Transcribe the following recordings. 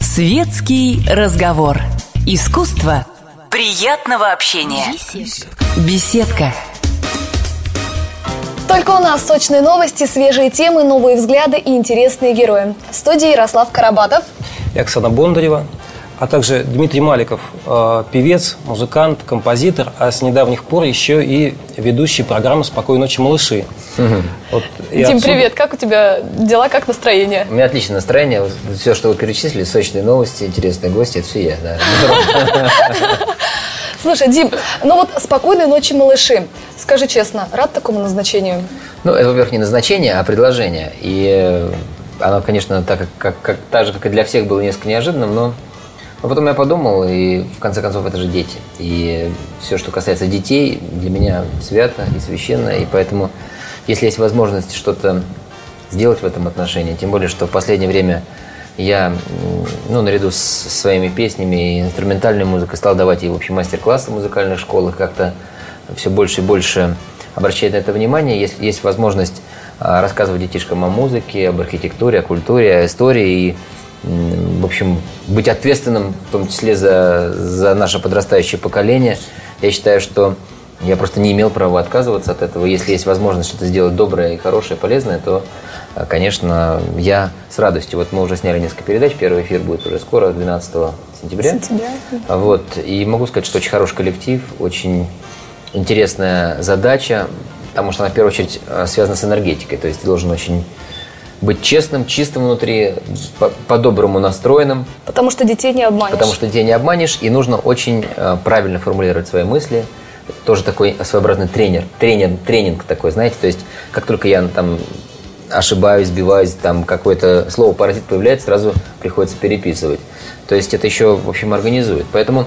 Светский разговор. Искусство приятного общения. Беседка. Только у нас сочные новости, свежие темы, новые взгляды и интересные герои. В студии Ярослав Карабатов. И Оксана Бондарева а также Дмитрий Маликов, э, певец, музыкант, композитор, а с недавних пор еще и ведущий программы «Спокойной ночи, малыши». Угу. Вот, Дим, отсюда... привет, как у тебя дела, как настроение? У меня отличное настроение, все, что вы перечислили, сочные новости, интересные гости, это все я, да. Слушай, Дим, ну вот «Спокойной ночи, малыши». Скажи честно, рад такому назначению? Ну, это, во-первых, не назначение, а предложение. И э, оно, конечно, так, как, как, как, так же, как и для всех, было несколько неожиданным, но но потом я подумал, и в конце концов это же дети. И все, что касается детей, для меня свято и священно. И поэтому, если есть возможность что-то сделать в этом отношении, тем более, что в последнее время я, ну, наряду с своими песнями и инструментальной музыкой стал давать и, в общем, мастер-классы в музыкальных школах, как-то все больше и больше обращает на это внимание. Если есть возможность а, рассказывать детишкам о музыке, об архитектуре, о культуре, о истории и в общем, быть ответственным, в том числе за, за наше подрастающее поколение. Я считаю, что я просто не имел права отказываться от этого. Если есть возможность что-то сделать доброе и хорошее, полезное, то, э, конечно, я с радостью. Вот мы уже сняли несколько передач. Первый эфир будет уже скоро, 12 сентября. Сентября. Вот. И могу сказать, что очень хороший коллектив, очень интересная задача, потому что она, в первую очередь, э, связана с энергетикой. То есть ты должен очень быть честным, чистым внутри, по-доброму настроенным. Потому что детей не обманешь. Потому что детей не обманешь, и нужно очень э, правильно формулировать свои мысли. Тоже такой своеобразный тренер, тренер, тренинг такой, знаете, то есть как только я там ошибаюсь, сбиваюсь, там какое-то слово паразит появляется, сразу приходится переписывать. То есть это еще, в общем, организует. Поэтому,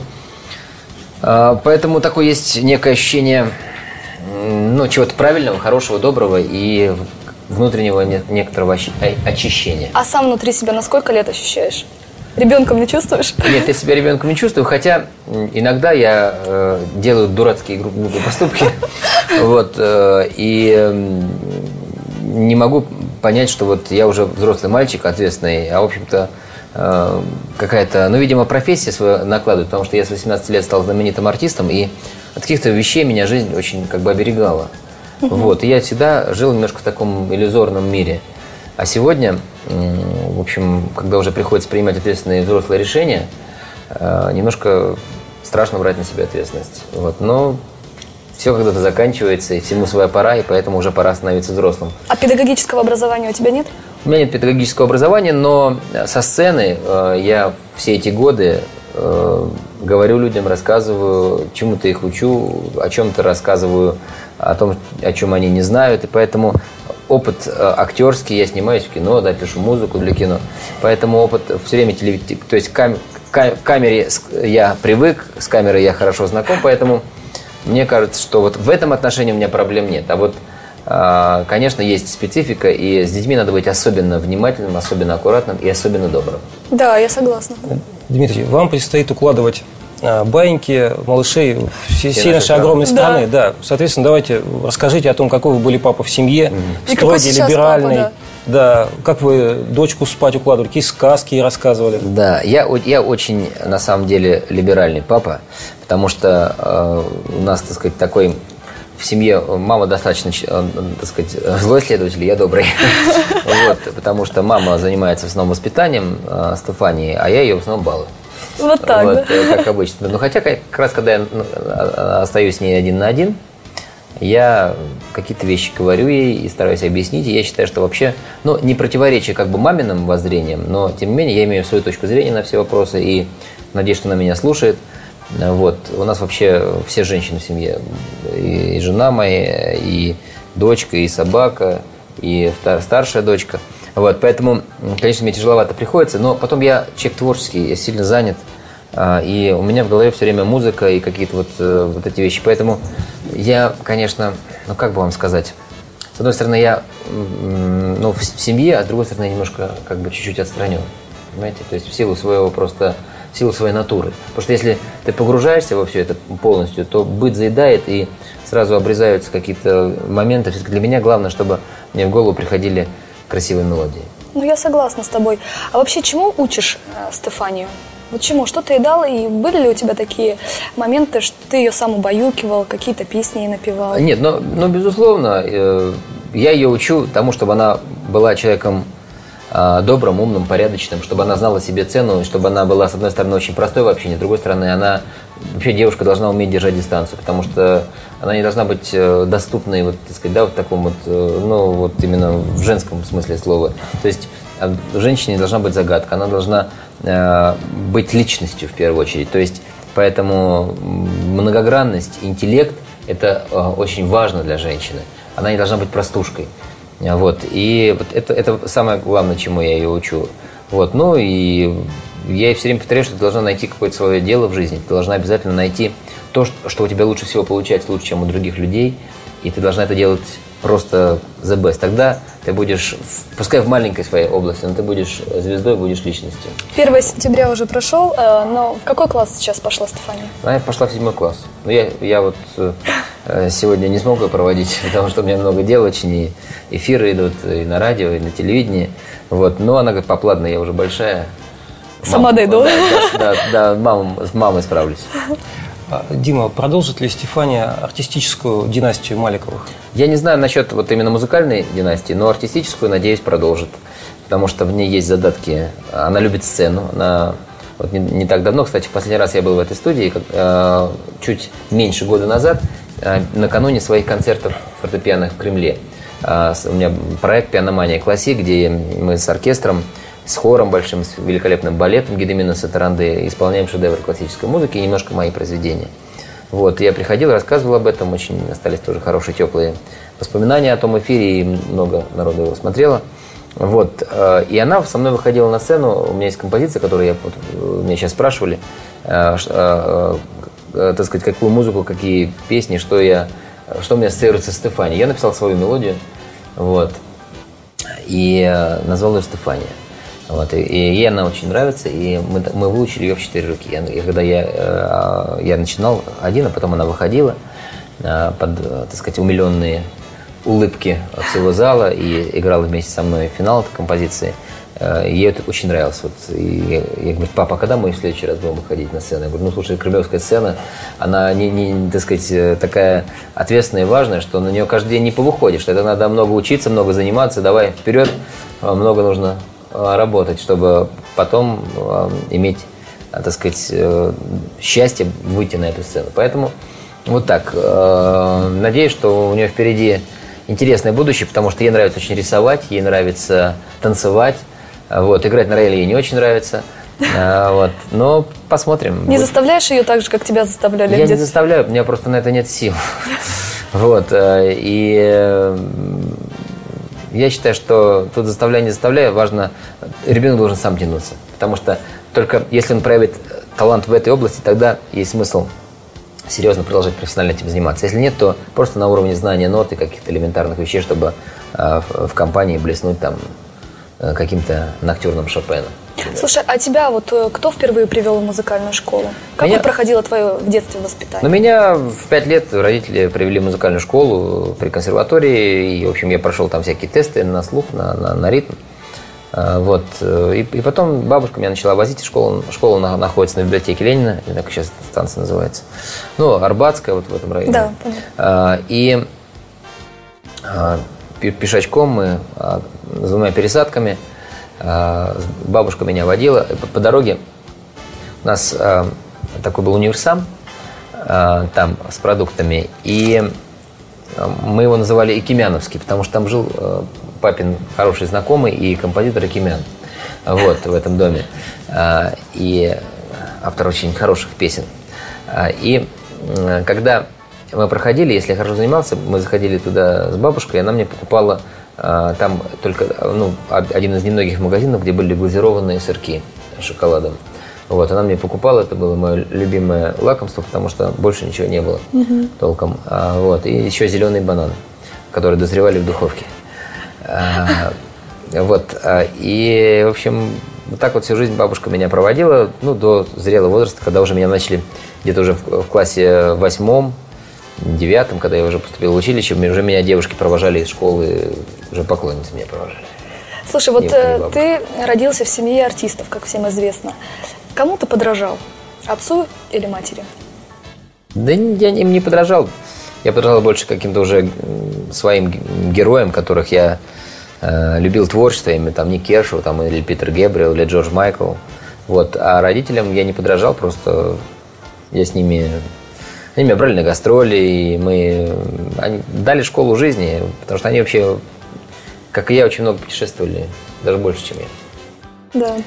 э, поэтому такое есть некое ощущение ну, чего-то правильного, хорошего, доброго, и внутреннего некоторого очищения. А сам внутри себя на сколько лет ощущаешь? Ребенком не чувствуешь? Нет, я себя ребенком не чувствую, хотя иногда я э, делаю дурацкие глупые поступки, вот, э, и э, не могу понять, что вот я уже взрослый мальчик, ответственный, а в общем-то э, какая-то, ну, видимо, профессия свою накладывает, потому что я с 18 лет стал знаменитым артистом, и от каких-то вещей меня жизнь очень как бы оберегала. Вот. И я всегда жил немножко в таком иллюзорном мире. А сегодня, в общем, когда уже приходится принимать ответственные взрослые решения, э, немножко страшно брать на себя ответственность. Вот. Но все когда-то заканчивается, и всему своя пора, и поэтому уже пора становиться взрослым. А педагогического образования у тебя нет? У меня нет педагогического образования, но со сцены э, я все эти годы э, говорю людям, рассказываю, чему-то их учу, о чем-то рассказываю, о том, о чем они не знают, и поэтому опыт э, актерский, я снимаюсь в кино, да, пишу музыку для кино, поэтому опыт все время телевизии, то есть кам, к камере я привык, с камерой я хорошо знаком, поэтому мне кажется, что вот в этом отношении у меня проблем нет, а вот а, Конечно, есть специфика, и с детьми надо быть особенно внимательным, особенно аккуратным и особенно добрым. Да, я согласна. Дмитрий, вам предстоит укладывать а, баиньки малышей всей, всей нашей огромной страны. Да. да. Соответственно, давайте расскажите о том, какой вы были папа в семье, mm-hmm. строгий, либеральный. Папа, да. да, как вы дочку спать укладывали, какие сказки рассказывали. Да, я, я очень, на самом деле, либеральный папа, потому что э, у нас, так сказать, такой в семье мама достаточно, э, так сказать, злой следователь, я добрый. Вот, потому что мама занимается в основном воспитанием э, Стефании, а я ее в основном балую. Вот так, вот, да? Как обычно. Но хотя как раз, когда я ну, а, а, остаюсь с ней один на один, я какие-то вещи говорю ей и стараюсь объяснить. И я считаю, что вообще, ну, не противоречие как бы маминым воззрениям, но, тем не менее, я имею свою точку зрения на все вопросы и надеюсь, что она меня слушает. Вот. У нас вообще все женщины в семье. И жена моя, и дочка, и собака, и старшая дочка – вот, поэтому, конечно, мне тяжеловато приходится, но потом я человек творческий, я сильно занят, а, и у меня в голове все время музыка и какие-то вот, э, вот эти вещи. Поэтому я, конечно, ну как бы вам сказать, с одной стороны, я ну, в семье, а с другой стороны, немножко как бы чуть-чуть отстранен. Понимаете? То есть в силу своего просто в силу своей натуры. Потому что если ты погружаешься во все это полностью, то быт заедает и сразу обрезаются какие-то моменты. Для меня главное, чтобы мне в голову приходили красивые мелодии. Ну, я согласна с тобой. А вообще, чему учишь э, Стефанию? Вот чему? Что ты ей дал? И были ли у тебя такие моменты, что ты ее сам убаюкивал, какие-то песни ей напевал? Нет, но, но безусловно, э, я ее учу тому, чтобы она была человеком добрым, умным, порядочным, чтобы она знала себе цену, чтобы она была, с одной стороны, очень простой в общении, с другой стороны, она вообще девушка должна уметь держать дистанцию, потому что она не должна быть э, доступной, вот, так сказать, да, вот таком вот, э, ну, вот именно в женском смысле слова. То есть женщине должна быть загадка, она должна э, быть личностью в первую очередь. То есть поэтому многогранность, интеллект – это э, очень важно для женщины. Она не должна быть простушкой. Вот. И вот это, это самое главное, чему я ее учу. Вот. Ну и я ей все время повторяю, что ты должна найти какое-то свое дело в жизни. Ты должна обязательно найти то, что у тебя лучше всего получается, лучше, чем у других людей. И ты должна это делать просто the best. Тогда ты будешь, пускай в маленькой своей области, но ты будешь звездой, будешь личностью. 1 сентября уже прошел, э, но в какой класс сейчас пошла Стефания? Она пошла в седьмой класс. Но я, я вот э, сегодня не смог ее проводить, потому что у меня много дел очень, и эфиры идут и на радио, и на телевидении. Вот. Но она говорит, пап, ладно, я уже большая. Сама Мам, дойду. Да, да, да, мам, с мамой справлюсь. А, Дима, продолжит ли Стефания артистическую династию Маликовых? Я не знаю насчет вот именно музыкальной династии, но артистическую, надеюсь, продолжит. Потому что в ней есть задатки. Она любит сцену. Она вот не, не так давно, кстати, в последний раз я был в этой студии, как, э, чуть меньше года назад, э, накануне своих концертов фортепиано в Кремле. Э, у меня проект «Пианомания Классик», где мы с оркестром с хором большим, с великолепным балетом Гедемина Сатаранды исполняем шедевры классической музыки и немножко мои произведения. Вот, я приходил, рассказывал об этом, очень остались тоже хорошие, теплые воспоминания о том эфире, и много народу его смотрело. Вот, э, и она со мной выходила на сцену, у меня есть композиция, которую я, вот, э, меня сейчас спрашивали, э, так сказать, какую музыку, какие песни, что я, что у меня ассоциируется с Стефани. Я написал свою мелодию, вот, и назвал ее Стефания. Вот, и, и ей она очень нравится, и мы, мы выучили ее в четыре руки. И когда я, э, я начинал один, а потом она выходила э, под, так сказать, умиленные улыбки всего зала и играла вместе со мной финал этой композиции. Э, ей это очень нравилось. Вот, и я, я говорю, папа, а когда мы в следующий раз будем выходить на сцену? Я говорю, ну слушай, кремлевская сцена, она не, не, так сказать, такая ответственная и важная, что на нее каждый день не повыходишь. Это надо много учиться, много заниматься, давай вперед, много нужно работать, чтобы потом э, иметь, э, так сказать, счастье выйти на эту сцену. Поэтому вот так. Надеюсь, что у нее впереди интересное будущее, потому что ей нравится очень рисовать, ей нравится танцевать. Вот, играть на рояле ей не очень нравится. Вот. Но посмотрим. Не заставляешь ее так же, как тебя заставляли? Я не заставляю, у меня просто на это нет сил. Вот. И я считаю, что тут заставляя, не заставляя, важно, ребенок должен сам тянуться. Потому что только если он проявит талант в этой области, тогда есть смысл серьезно продолжать профессионально этим заниматься. Если нет, то просто на уровне знания нот и каких-то элементарных вещей, чтобы э, в, в компании блеснуть там э, каким-то ноктюрным Шопеном. Слушай, а тебя вот э, кто впервые привел в музыкальную школу? Как меня... проходило твое в детстве воспитание? Ну, меня в пять лет родители привели в музыкальную школу при консерватории. И, в общем, я прошел там всякие тесты на слух, на, на, на ритм. А, вот. Э, и, и потом бабушка меня начала возить в школу. Школа находится на библиотеке Ленина, знаю, как сейчас станция называется. Ну, Арбатская, вот в этом районе. Да, понятно. А, и а, пешочком мы с двумя пересадками – Э, бабушка меня водила. По дороге у нас э, такой был универсам э, там с продуктами. И мы его называли Экимяновский, потому что там жил папин хороший знакомый и композитор Экимян. Вот, в этом доме. И автор очень хороших песен. И когда мы проходили, если я хорошо занимался, мы заходили туда с бабушкой, и она мне покупала а, там только ну, один из немногих магазинов, где были глазированные сырки с шоколадом. Вот, она мне покупала, это было мое любимое лакомство, потому что больше ничего не было угу. толком. А, вот, и еще зеленые бананы, которые дозревали в духовке. А, вот, а, и, в общем, Вот так вот всю жизнь бабушка меня проводила, ну, до зрелого возраста, когда уже меня начали где-то уже в, в классе восьмом, девятом, когда я уже поступил в училище, уже меня девушки провожали из школы, уже поклонницы меня провожали. Слушай, вот э, ты родился в семье артистов, как всем известно. Кому ты подражал? Отцу или матери? Да я им не подражал. Я подражал больше каким-то уже своим героям, которых я э, любил творчество, именно там Ник Кершоу, там, или Питер Гебриэл, или Джордж Майкл. Вот. А родителям я не подражал, просто я с ними... Они меня брали на гастроли, и мы... Они дали школу жизни, потому что они вообще, как и я, очень много путешествовали, даже больше, чем я. Да.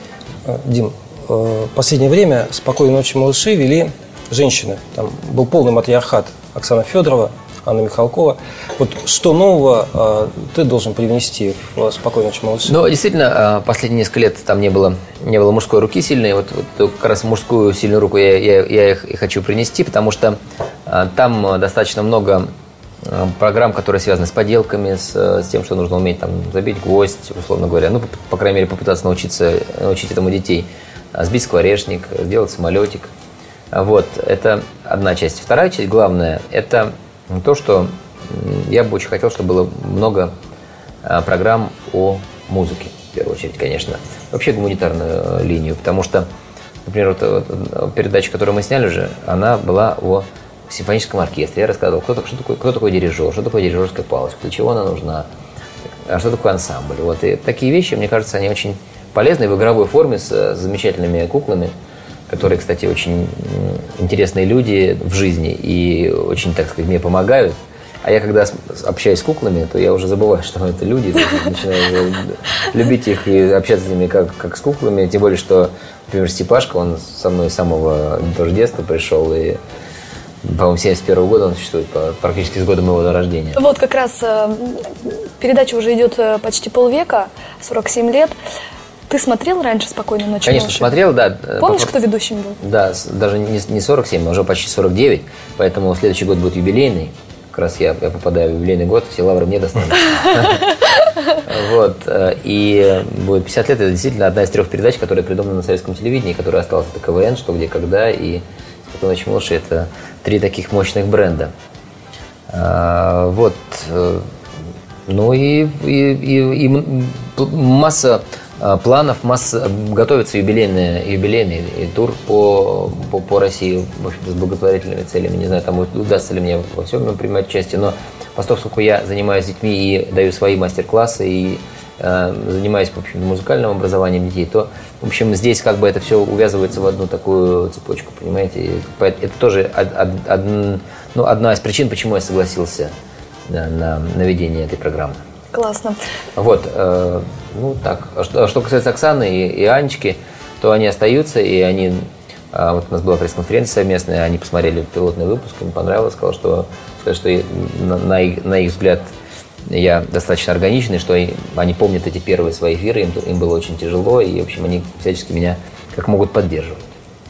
А, Дим, в э, последнее время «Спокойной ночи, малыши» вели женщины. Там был полный матриархат Оксана Федорова, Анна Михалкова. Вот что нового э, ты должен привнести в «Спокойной ночи, малыши»? Ну, действительно, э, последние несколько лет там не было, не было мужской руки сильной. Вот, вот как раз мужскую сильную руку я, я, я их и хочу принести, потому что э, там достаточно много программ, которые связаны с поделками, с, с тем, что нужно уметь там забить гвоздь, условно говоря, ну, по, по крайней мере, попытаться научиться, научить этому детей. А, сбить скворечник, сделать самолетик. Вот, это одна часть. Вторая часть, главная, это то, что я бы очень хотел, чтобы было много а, программ о музыке, в первую очередь, конечно. Вообще гуманитарную э, линию, потому что, например, вот, вот передача, которую мы сняли уже, она была о симфоническом оркестре. Я рассказывал, кто, что такое, кто такой дирижер, что такое дирижерская палочка, для чего она нужна, а что такое ансамбль. Вот, и такие вещи, мне кажется, они очень полезной в игровой форме с э, замечательными куклами, которые, кстати, очень интересные люди в жизни и очень, так сказать, мне помогают. А я когда общаюсь с куклами, то я уже забываю, что это люди, начинаю любить их и общаться с ними как, как с куклами. Тем более, что, например, Степашка, он со мной с самого тоже детства пришел, и по-моему, 71 года он существует, практически с года моего рождения. Вот как раз э, передача уже идет э, почти полвека, 47 лет. Ты смотрел раньше «Спокойной ночи, Конечно, малыши»? смотрел, да. Помнишь, По... кто ведущим был? Да, даже не, не 47, а уже почти 49. Поэтому следующий год будет юбилейный. Как раз я, я попадаю в юбилейный год, все лавры мне достанутся. Вот. Э, и будет 50 лет. Это действительно одна из трех передач, которая придумана на советском телевидении, которая осталась. Это КВН, что где, когда. И «Спокойной ночи, малыши» – это три таких мощных бренда. А, вот. Э, ну и, и, и, и масса Э, планов масса, готовится юбилейный, юбилейный тур по, по, по России, в общем с благотворительными целями. Не знаю, там удастся ли мне во всем принимать участие, но поскольку я занимаюсь детьми и даю свои мастер-классы и э, занимаюсь, в общем, музыкальным образованием детей, то, в общем, здесь как бы это все увязывается в одну такую цепочку, понимаете? Это тоже од, од, од, ну, одна из причин, почему я согласился на, на, на ведение этой программы. Классно. Вот, э, ну так. А что, а что касается Оксаны и, и Анечки, то они остаются, и они... А, вот у нас была пресс-конференция совместная, они посмотрели пилотный выпуск, им понравилось, сказал, что, сказали, что на, на, их, на их взгляд я достаточно органичный, что они помнят эти первые свои эфиры, им, им было очень тяжело, и, в общем, они всячески меня как могут поддерживать.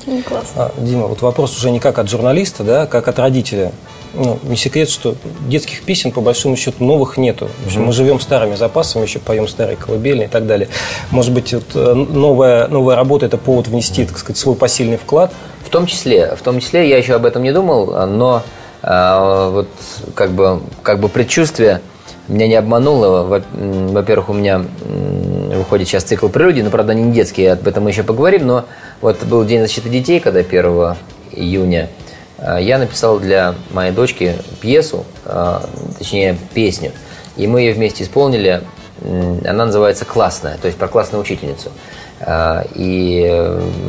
Ну, классно. А, Дима, вот вопрос уже не как от журналиста, да, как от родителя ну, не секрет, что детских песен, по большому счету, новых нету. В общем, mm-hmm. мы живем старыми запасами, еще поем старые колыбельные и так далее. Может быть, вот, э, новая, новая работа – это повод внести, так сказать, свой посильный вклад? В том числе. В том числе, я еще об этом не думал, но а, вот как бы, как бы предчувствие меня не обмануло. Во-первых, у меня выходит сейчас цикл прелюдий, но, правда, не детский, об этом мы еще поговорим, но вот был День защиты детей, когда 1 июня – Э, я написал для моей дочки пьесу, э, точнее песню, и мы ее вместе исполнили. Она называется «Классная», то есть про классную учительницу. Э, и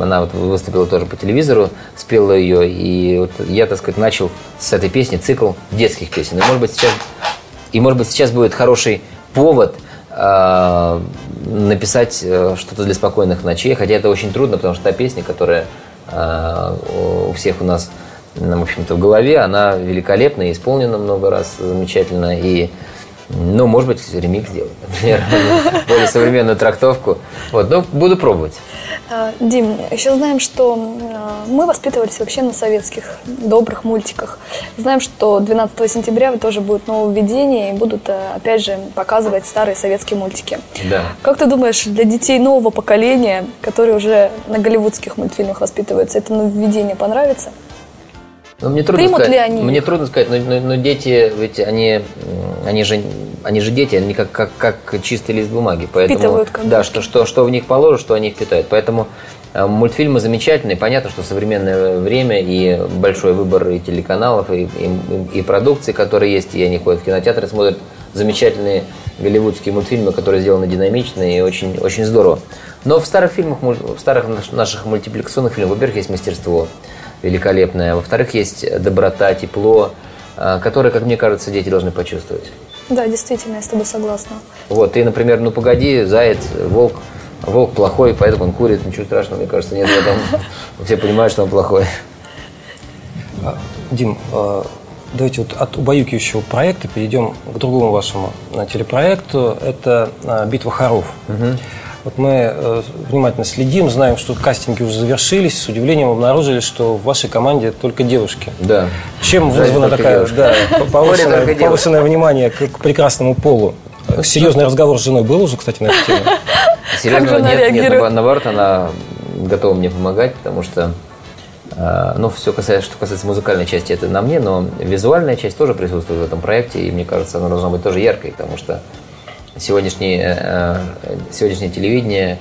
она вот выступила тоже по телевизору, спела ее, и вот я, так сказать, начал с этой песни цикл детских песен. И может быть сейчас, и, может быть, сейчас будет хороший повод написать что-то для спокойных ночей, хотя это очень трудно, потому что та песня, которая у всех у нас в общем-то, в голове. Она великолепна исполнена много раз замечательно. И, ну, может быть, ремикс сделать, например, более современную трактовку. Вот, но буду пробовать. А, Дим, еще знаем, что а, мы воспитывались вообще на советских добрых мультиках. Знаем, что 12 сентября тоже будет нововведение и будут, а, опять же, показывать старые советские мультики. Да. Как ты думаешь, для детей нового поколения, которые уже на голливудских мультфильмах воспитываются, это нововведение понравится? Ну, мне трудно Примут сказать, ли они Мне трудно сказать, но, но- но дети, ведь они, они же, они же дети, они как, как, как чистый лист бумаги. Поэтому, Впитывают да, что, что, что в них положишь, что они впитают. Поэтому э, мультфильмы замечательные. Понятно, что современное время и большой выбор и телеканалов, и, и, и продукции, которые есть, и они ходят в кинотеатры, смотрят замечательные голливудские мультфильмы, которые сделаны динамично и очень, очень здорово. Но в старых фильмах, в старых наш- наших мультипликационных фильмах, во-первых, есть мастерство великолепное, во-вторых, есть доброта, тепло, э, которое, как мне кажется, дети должны почувствовать. Да, действительно, я с тобой согласна. Вот, ты, например, ну погоди, заяц, волк, волк плохой, поэтому он курит, ничего страшного, мне кажется, нет в этом. Все понимают, что он плохой. А, Дим, а, давайте вот от убаюкивающего проекта перейдем к другому вашему а, телепроекту. Это а, «Битва хоров». Вот мы э, внимательно следим, знаем, что кастинги уже завершились. С удивлением обнаружили, что в вашей команде только девушки. Да. Чем вызвано только такая, девушки. да, повышенное, повышенное внимание к, к прекрасному полу? Серьезный разговор с женой был уже, кстати, на эту тему? Серьезно, нет, нет, наоборот, она готова мне помогать, потому что, э, ну, все касается, что касается музыкальной части, это на мне, но визуальная часть тоже присутствует в этом проекте, и мне кажется, она должна быть тоже яркой, потому что сегодняшнее, э, сегодняшнее телевидение,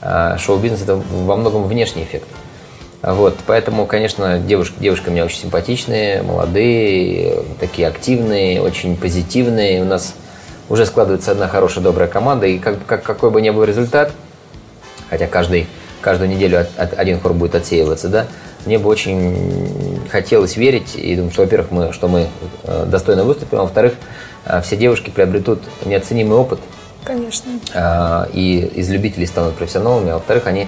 э, шоу-бизнес – это во многом внешний эффект. Вот, поэтому, конечно, девушки, девушки у меня очень симпатичные, молодые, такие активные, очень позитивные. У нас уже складывается одна хорошая, добрая команда, и как, как- какой бы ни был результат, хотя каждый, каждую неделю от- от- один хор будет отсеиваться, да, мне бы очень хотелось верить и думаю, что, во-первых, мы, что мы э, достойно выступим, а во-вторых, э, все девушки приобретут неоценимый опыт, Конечно. а, и из любителей станут профессионалами, а во-вторых, они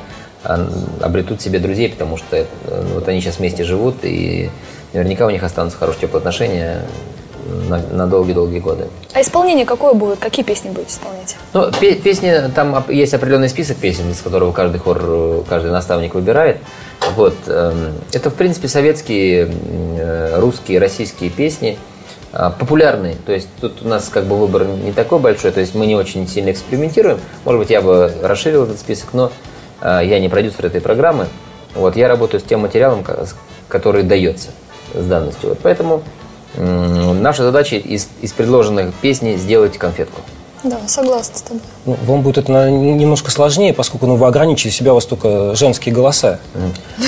обретут себе друзей, потому что э, вот они сейчас вместе живут, и наверняка у них останутся хорошие теплые отношения на, на долгие-долгие годы. А исполнение какое будет? Какие песни будете исполнять? Ну, пе- песни, там есть определенный список песен, из которого каждый хор, каждый наставник выбирает. Вот. эм, Это, в принципе, советские, э, русские, российские песни, а, популярные. То есть тут у нас как бы выбор не такой большой, то есть мы не очень сильно экспериментируем. Может быть, я бы расширил этот список, но а, я не продюсер этой программы. Вот, я работаю с тем материалом, который дается с данностью. Вот, поэтому наша задача из, из предложенных песней сделать конфетку. Да, согласна с тобой. Ну, вам будет это наверное, немножко сложнее, поскольку ну, вы ограничили себя, у вас только женские голоса.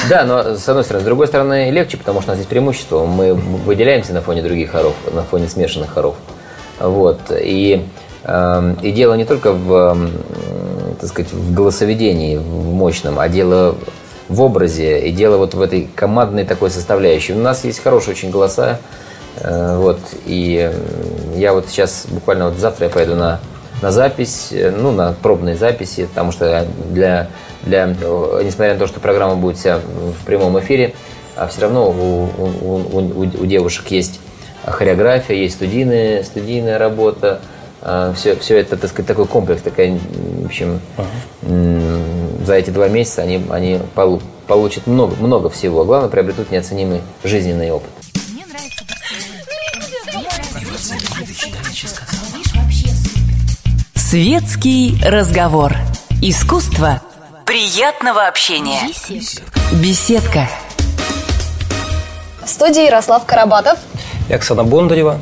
Да, но с одной стороны. С другой стороны, легче, потому что у нас есть преимущество. Мы выделяемся на фоне других хоров, на фоне смешанных хоров. Вот. И, эм, и дело не только в, так сказать, в голосоведении, в мощном, а дело в образе, и дело вот в этой командной такой составляющей. У нас есть хорошие очень голоса, э, вот, и э, я вот сейчас, буквально вот завтра я поеду на, на запись, э, ну, на пробные записи, потому что для, для, э, несмотря на то, что программа будет вся в прямом эфире, а все равно у, у- у- у- девушек есть хореография, есть студийная, студийная работа, все, все это, так сказать, такой комплекс, такая, в общем, м, за эти два месяца они, они полу- получат много, много всего. Главное, приобретут неоценимый жизненный опыт. Светский разговор. Искусство приятного общения. Беседка. В студии Ярослав Карабатов. И Оксана Бондарева,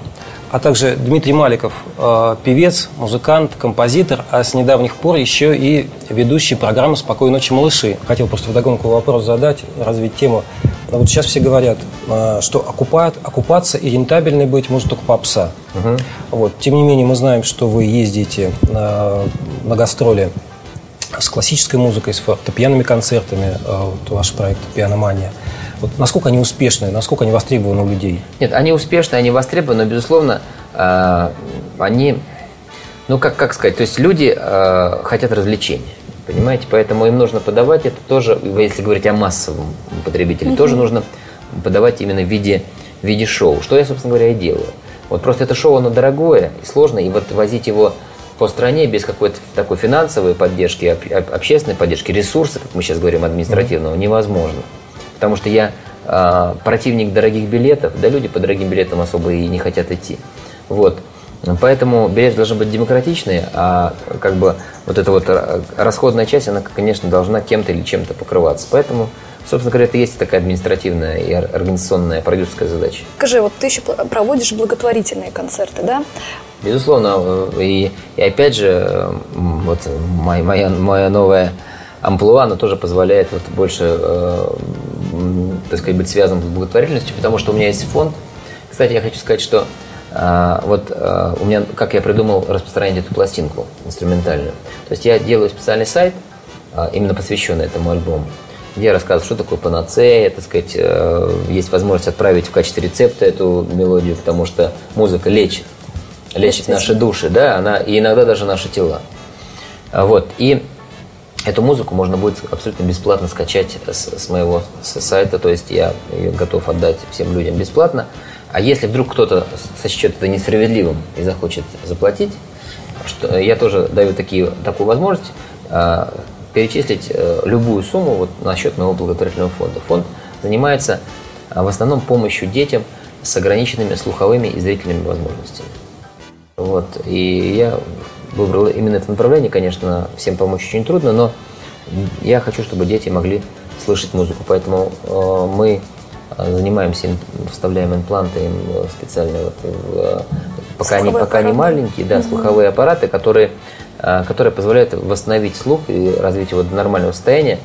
а также Дмитрий Маликов, э, певец, музыкант, композитор, а с недавних пор еще и ведущий программы «Спокойной ночи, малыши». Хотел просто вдогонку вопрос задать, развить тему. Но вот сейчас все говорят, э, что окупать, окупаться и рентабельной быть может только попса. Вот. Тем не менее, мы знаем, что вы ездите на, на гастроли с классической музыкой, с фортепианными концертами, э, вот ваш проект «Пианомания». Вот насколько они успешны, насколько они востребованы у людей? Нет, они успешны, они востребованы, но, безусловно, они, ну, как, как сказать, то есть люди хотят развлечения, понимаете, поэтому им нужно подавать это тоже, если говорить о массовом потребителе, тоже нужно подавать именно в виде, в виде шоу, что я, собственно говоря, и делаю. Вот просто это шоу, оно дорогое и сложное, и вот возить его по стране без какой-то такой финансовой поддержки, общественной поддержки, ресурса, как мы сейчас говорим, административного, невозможно. Потому что я э, противник дорогих билетов, да люди по дорогим билетам особо и не хотят идти. Вот. Поэтому билеты должны быть демократичные, а как бы вот эта вот расходная часть, она, конечно, должна кем-то или чем-то покрываться. Поэтому, собственно говоря, это есть такая административная и организационная продюсерская задача. Скажи, вот ты еще проводишь благотворительные концерты, да? Безусловно. Э, и, и опять же, вот моя, моя, моя новая амплуа, она тоже позволяет вот больше, э, так сказать, быть связанным с благотворительностью, потому что у меня есть фонд. Кстати, я хочу сказать, что а, вот а, у меня, как я придумал распространить эту пластинку инструментальную. То есть я делаю специальный сайт, а, именно посвященный этому альбому, где я рассказываю, что такое панацея, так сказать, э, есть возможность отправить в качестве рецепта эту мелодию, потому что музыка лечит, лечит наши души, да, она, и иногда даже наши тела. Вот, и Эту музыку можно будет абсолютно бесплатно скачать с, с моего с сайта, то есть я ее готов отдать всем людям бесплатно. А если вдруг кто-то сочтет это несправедливым и захочет заплатить, что я тоже даю такие, такую возможность э, перечислить э, любую сумму вот, на счет моего благотворительного фонда. Фонд занимается э, в основном помощью детям с ограниченными слуховыми и зрительными возможностями. Вот. И я выбрал именно это направление. Конечно, всем помочь очень трудно, но я хочу, чтобы дети могли слышать музыку. Поэтому э, мы занимаемся, вставляем импланты им э, специальные, вот, в, э, пока, они, пока они маленькие, да, угу. слуховые аппараты, которые, э, которые позволяют восстановить слух и развить его до нормального состояния,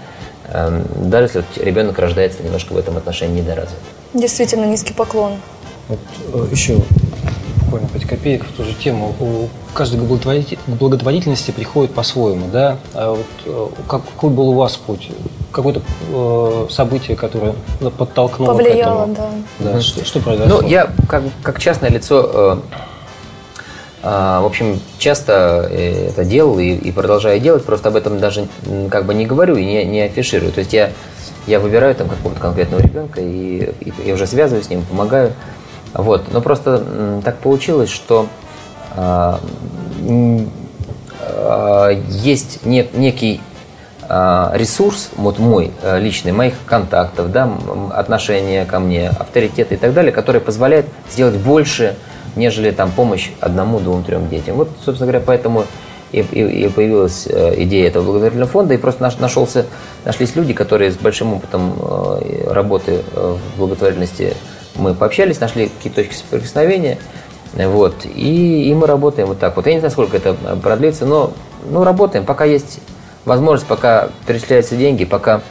эм, даже если ребенок рождается немножко в этом отношении недоразвит. Действительно, низкий поклон. Вот еще буквально 5 копеек в ту же тему. У каждой благотворительности приходит по-своему, да? А вот э, какой был у вас путь? Какое-то э, событие, которое подтолкнуло Повлияло, к этому? да. да. Что, что произошло? Ну, я как, как частное лицо, э, э, в общем, часто э, это делал и, и продолжаю делать, просто об этом даже как бы не говорю и не, не афиширую. То есть я, я выбираю там какого-то конкретного ребенка и, и, и уже связываюсь с ним, помогаю. Вот. Но просто так получилось, что э, э, есть не, некий ресурс, вот мой э, личный, моих контактов, да, отношения ко мне, авторитет и так далее, который позволяет сделать больше, нежели там помощь одному, двум, трем детям. Вот, собственно говоря, поэтому и, и, и появилась э, идея этого благотворительного фонда, и просто наш, нашелся, нашлись люди, которые с большим опытом э, работы в благотворительности мы пообщались, нашли какие-то точки соприкосновения, вот, и, и мы работаем вот так вот. Я не знаю, сколько это продлится, но ну, работаем, пока есть возможность, пока перечисляются деньги, пока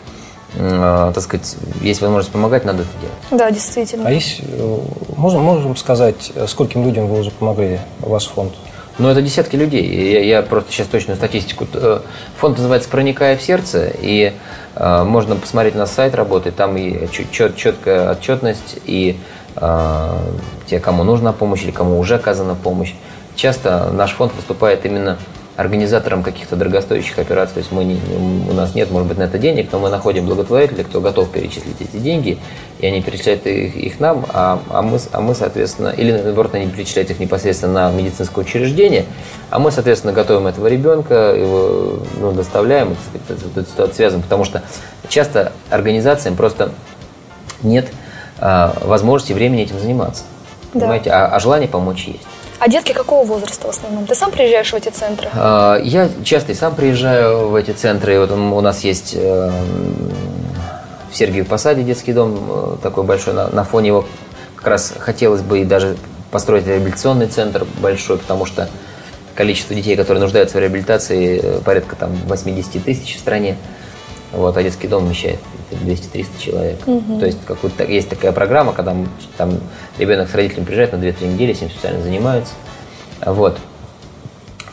э, так сказать, есть возможность помогать, надо это делать. Да, действительно. А есть, э, можем, можем сказать, скольким людям вы уже помогли, ваш фонд? Ну, это десятки людей. Я, я просто сейчас точную статистику. Э, фонд называется «Проникая в сердце», и э, можно посмотреть на сайт работы, там и чет, четкая отчетность, и э, те, кому нужна помощь или кому уже оказана помощь. Часто наш фонд выступает именно организатором каких-то дорогостоящих операций. То есть мы не, у нас нет, может быть, на это денег, но мы находим благотворителей, кто готов перечислить эти деньги, и они перечисляют их, их нам, а, а, мы, а мы, соответственно, или наоборот, они перечисляют их непосредственно на медицинское учреждение, а мы, соответственно, готовим этого ребенка, его ну, доставляем, эту ситуацию связываем, потому что часто организациям просто нет а, возможности, времени этим заниматься. Да. Понимаете, а, а желание помочь есть. А детки какого возраста в основном? Ты сам приезжаешь в эти центры? А, я часто и сам приезжаю в эти центры. Вот у нас есть э, в Сергиеве Посаде детский дом э, такой большой. На фоне его как раз хотелось бы и даже построить реабилитационный центр большой, потому что количество детей, которые нуждаются в реабилитации, э, порядка там 80 тысяч в стране. Вот, а детский дом вмещает 200-300 человек. Угу. То есть какую-то, есть такая программа, когда там ребенок с родителями приезжает на 2-3 недели, с ним специально занимаются. Вот.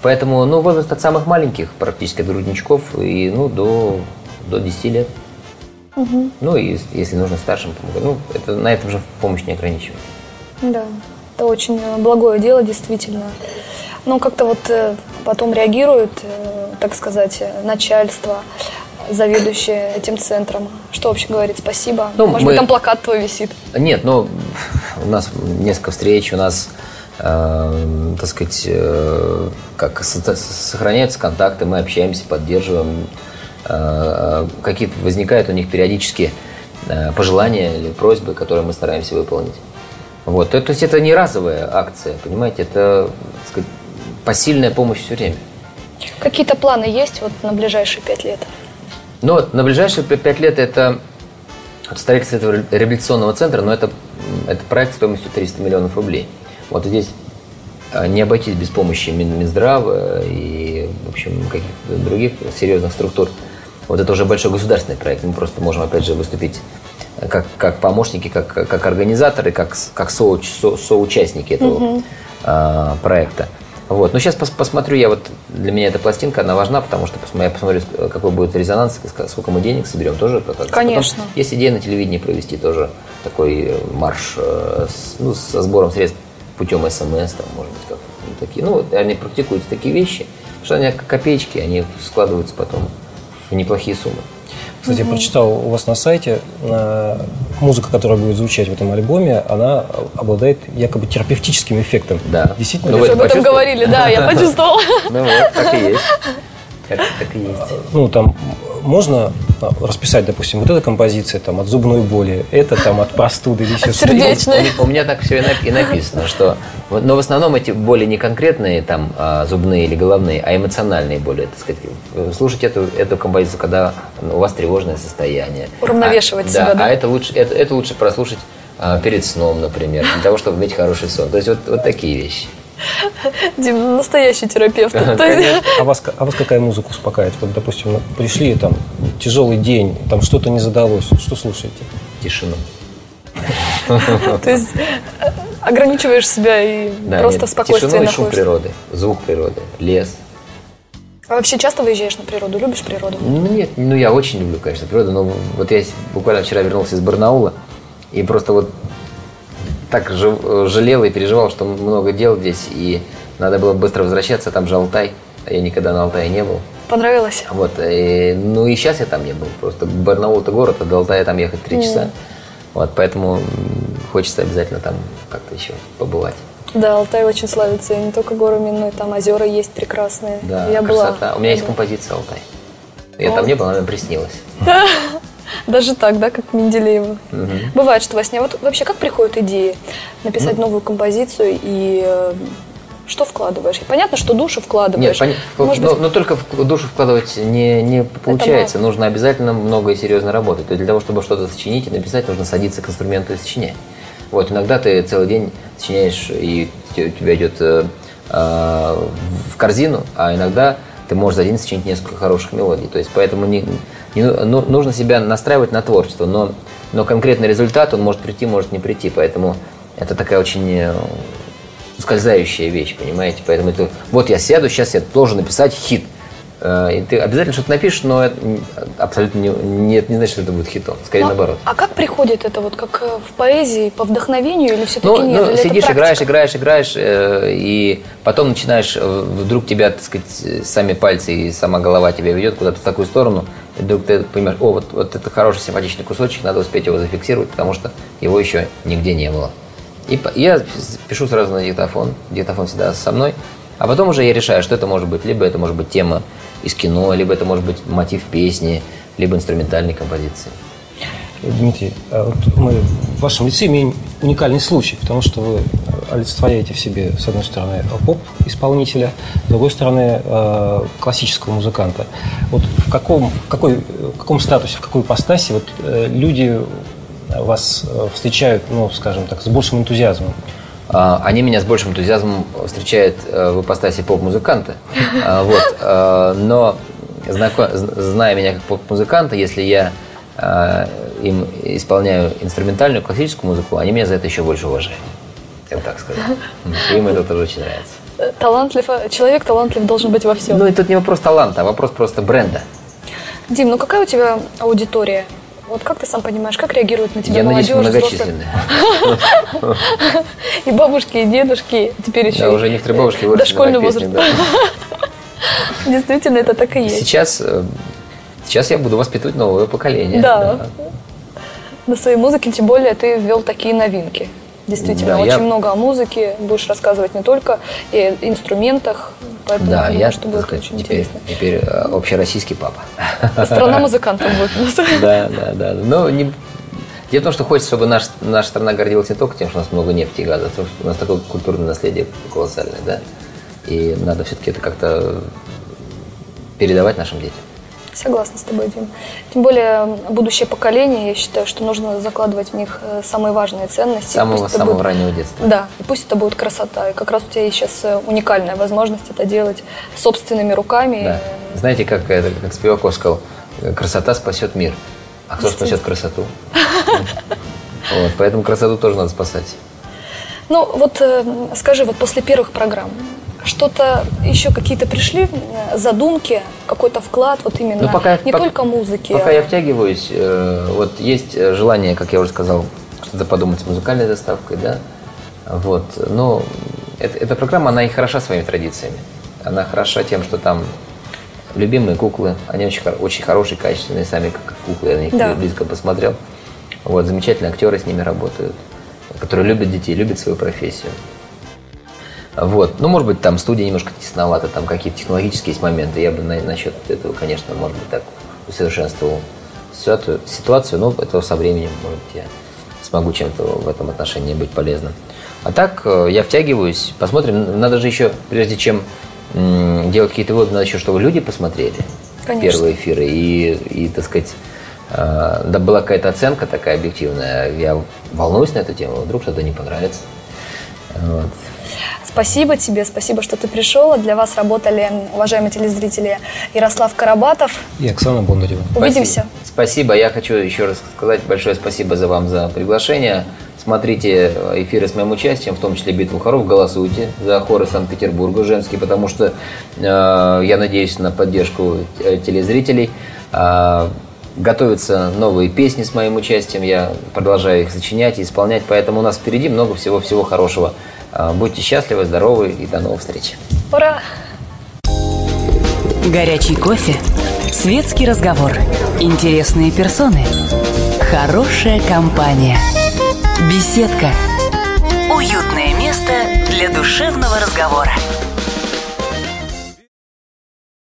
Поэтому, ну, возраст от самых маленьких, практически от грудничков, и, ну, до, до 10 лет. Угу. Ну, и если нужно старшим помогать. Ну, это, на этом же помощь не ограничивает. Да, это очень благое дело, действительно. Но как-то вот э, потом реагирует, э, так сказать, начальство заведующая этим центром? Что вообще говорит спасибо? Ну, Может мы... быть, там плакат твой висит? Нет, ну, у нас несколько встреч, у нас э, так сказать, э, как сохраняются контакты, мы общаемся, поддерживаем. Э, какие-то возникают у них периодически э, пожелания или просьбы, которые мы стараемся выполнить. Вот. То, то есть это не разовая акция, понимаете, это так сказать, посильная помощь все время. Какие-то планы есть вот на ближайшие пять лет? Ну вот, на ближайшие пять лет это строительство этого реабилитационного центра, но это, это проект стоимостью 300 миллионов рублей. Вот здесь а, не обойтись без помощи Минздрава и, в общем, каких-то других серьезных структур. Вот это уже большой государственный проект. Мы просто можем, опять же, выступить как, как помощники, как, как организаторы, как, как со, со, соучастники этого угу. проекта. Вот. Но сейчас пос, посмотрю, я вот для меня эта пластинка, она важна, потому что я посмотрю, какой будет резонанс, сколько мы денег соберем тоже. Конечно. Потом есть идея на телевидении провести тоже такой марш э, ну, со сбором средств путем СМС, там, может быть, как такие. Ну, они практикуются такие вещи, что они как копеечки, они складываются потом в неплохие суммы. Кстати, угу. я прочитал у вас на сайте, музыка, которая будет звучать в этом альбоме, она обладает якобы терапевтическим эффектом. Да. Действительно? Ну, вы об этом говорили, да, я почувствовал. Ну вот, так и есть. Так, и есть. Ну, там можно расписать, допустим, вот эта композиция там от зубной боли, это там от простуды или еще Сердечной. У, меня так все и написано, что... Но в основном эти боли не конкретные, там, а, зубные или головные, а эмоциональные боли. Так сказать. Слушать эту, эту композицию, когда у вас тревожное состояние. Уравновешивать а, себя, да? да? А это лучше, это, это лучше прослушать а, перед сном, например, для того, чтобы иметь хороший сон. То есть вот, вот такие вещи. Дим, настоящий терапевт. А вас, а вас какая музыка успокаивает? Вот, допустим, пришли, там, тяжелый день, там что-то не задалось, что слушаете? Тишину. То есть э, ограничиваешь себя и да, просто нет, спокойствие тишину и шум природы, звук природы, лес. А вообще часто выезжаешь на природу? Любишь природу? Ну нет, ну я очень люблю, конечно, природу, но вот я буквально вчера вернулся из Барнаула, и просто вот так жалел и переживал, что много дел здесь, и надо было быстро возвращаться, там же Алтай, а я никогда на Алтае не был. Понравилось? Вот, и, ну и сейчас я там не был, просто Барнаул это город, а до Алтая там ехать три mm. часа, вот, поэтому хочется обязательно там как-то еще побывать. Да, Алтай очень славится, и не только горами, но и там озера есть прекрасные. Да, я красота. Была. У меня есть композиция Алтай. Я О. там не был, она мне приснилась. Да. Даже так, да, как Менделеева. Угу. Бывает, что во сне. Вот вообще как приходят идеи написать ну, новую композицию и э, что вкладываешь? понятно, что душу вкладываешь. Нет, пон... Может но, быть... но только в душу вкладывать не, не получается. Нужно обязательно много и серьезно работать. То есть для того, чтобы что-то сочинить и написать, нужно садиться к инструменту и сочинять. Вот, иногда ты целый день сочиняешь, и у тебя идет э, э, в корзину, а иногда ты можешь за день сочинить несколько хороших мелодий. То есть поэтому не, не, ну, нужно себя настраивать на творчество, но, но конкретный результат, он может прийти, может не прийти, поэтому это такая очень э, ускользающая вещь, понимаете, поэтому это, вот я сяду, сейчас я должен написать хит – Э, и ты обязательно что-то напишешь, но это абсолютно не, не, не значит, что это будет хитом. Скорее но, наоборот. А как приходит это вот как э, в поэзии, по вдохновению или все-таки ну, нет? Ну, сидишь, играешь, играешь, играешь, э, и потом начинаешь, вдруг тебя, так сказать, сами пальцы и сама голова тебя ведет куда-то в такую сторону, и вдруг ты понимаешь, о, вот, вот это хороший, симпатичный кусочек, надо успеть его зафиксировать, потому что его еще нигде не было. И я пишу сразу на диктофон, диктофон всегда со мной, а потом уже я решаю, что это может быть. Либо это может быть тема из кино, либо это может быть мотив песни, либо инструментальной композиции. Дмитрий, а вот мы в вашем лице имеем уникальный случай, потому что вы олицетворяете в себе, с одной стороны, поп-исполнителя, с другой стороны, э, классического музыканта. Вот в каком, какой, в каком статусе, в какой ипостаси вот, э, люди вас э, встречают, ну, скажем так, с большим энтузиазмом? А, они меня с большим энтузиазмом встречают в ипостаси поп-музыканта. А, вот. Но, зная меня как поп-музыканта, если я им исполняю инструментальную классическую музыку, они меня за это еще больше уважают. Я бы так сказал. Им это тоже очень нравится. Талантлив, человек талантлив должен быть во всем. Ну, и тут не вопрос таланта, а вопрос просто бренда. Дим, ну какая у тебя аудитория? Вот как ты сам понимаешь, как реагируют на тебя Я молодежь? надеюсь, многочисленные. И бабушки, и дедушки, теперь еще Да, уже некоторые бабушки выросли Дошкольный возраст. Действительно, это так и есть. Сейчас, э, сейчас я буду воспитывать новое поколение. Да. На своей музыке, тем более, ты ввел такие новинки. Действительно, Да, очень я- много о музыке. Будешь рассказывать не только и инструментах, поэтому Да, я думаю, я, что будет очень теперь, интересно. теперь э, общероссийский папа. Страна музыкантов будет у нас. Да, да, да. Но не... Дело в том, что хочется, чтобы наш, наша страна гордилась не только тем, что у нас много нефти и газа, а то, что у нас такое культурное наследие колоссальное, да? И надо все-таки это как-то передавать нашим детям. Согласна с тобой, Дим. Тем более будущее поколение, я считаю, что нужно закладывать в них э, самые важные ценности. Самого, самого будет- раннего детства. Да, и пусть это будет красота. И как раз у тебя есть сейчас э, уникальная возможность это делать собственными руками. Да. Знаете, как, это, как Спиваков сказал, красота спасет мир. А кто спасет красоту? Вот, поэтому красоту тоже надо спасать. Ну, вот э, скажи, вот после первых программ, что-то еще какие-то пришли задумки, какой-то вклад, вот именно Ну, пока- не пока- только музыки. Пока а- я втягиваюсь, э, вот есть э, желание, как я уже сказал, что-то подумать с музыкальной доставкой, да. Вот. Но эта, эта программа, она и хороша своими традициями. Она хороша тем, что там любимые куклы, они очень, очень хорошие, качественные, сами как куклы, я на них Да. близко посмотрел. Вот, замечательные актеры с ними работают, которые любят детей, любят свою профессию. Вот. Ну, может быть, там студия немножко тесновата, там какие-то технологические есть моменты. Я бы на- насчет этого, конечно, может быть, так усовершенствовал ситуацию, ситуацию, но это со временем, может быть, я смогу чем-то в этом отношении быть полезным. А так, э, я втягиваюсь, посмотрим. Надо же еще, прежде чем делать какие-то выводы, надо еще, чтобы люди посмотрели Конечно. первые эфиры и, и, так сказать, э, да была какая-то оценка такая объективная. Я волнуюсь на эту тему, вдруг что-то не понравится. Вот. Спасибо тебе, спасибо, что ты пришел. Для вас работали, уважаемые телезрители, Ярослав Карабатов. И Оксана Бондарева. Увидимся. Спасибо. Я хочу еще раз сказать большое спасибо за вам за приглашение. Смотрите эфиры с моим участием, в том числе «Битву хоров». Голосуйте за хоры Санкт-Петербурга женские, потому что э, я надеюсь на поддержку э, телезрителей. А, готовятся новые песни с моим участием. Я продолжаю их сочинять и исполнять. Поэтому у нас впереди много всего-всего хорошего. А, будьте счастливы, здоровы и до новых встреч. Ура! Горячий кофе, светский разговор, интересные персоны, хорошая компания, беседка, уютное место для душевного разговора.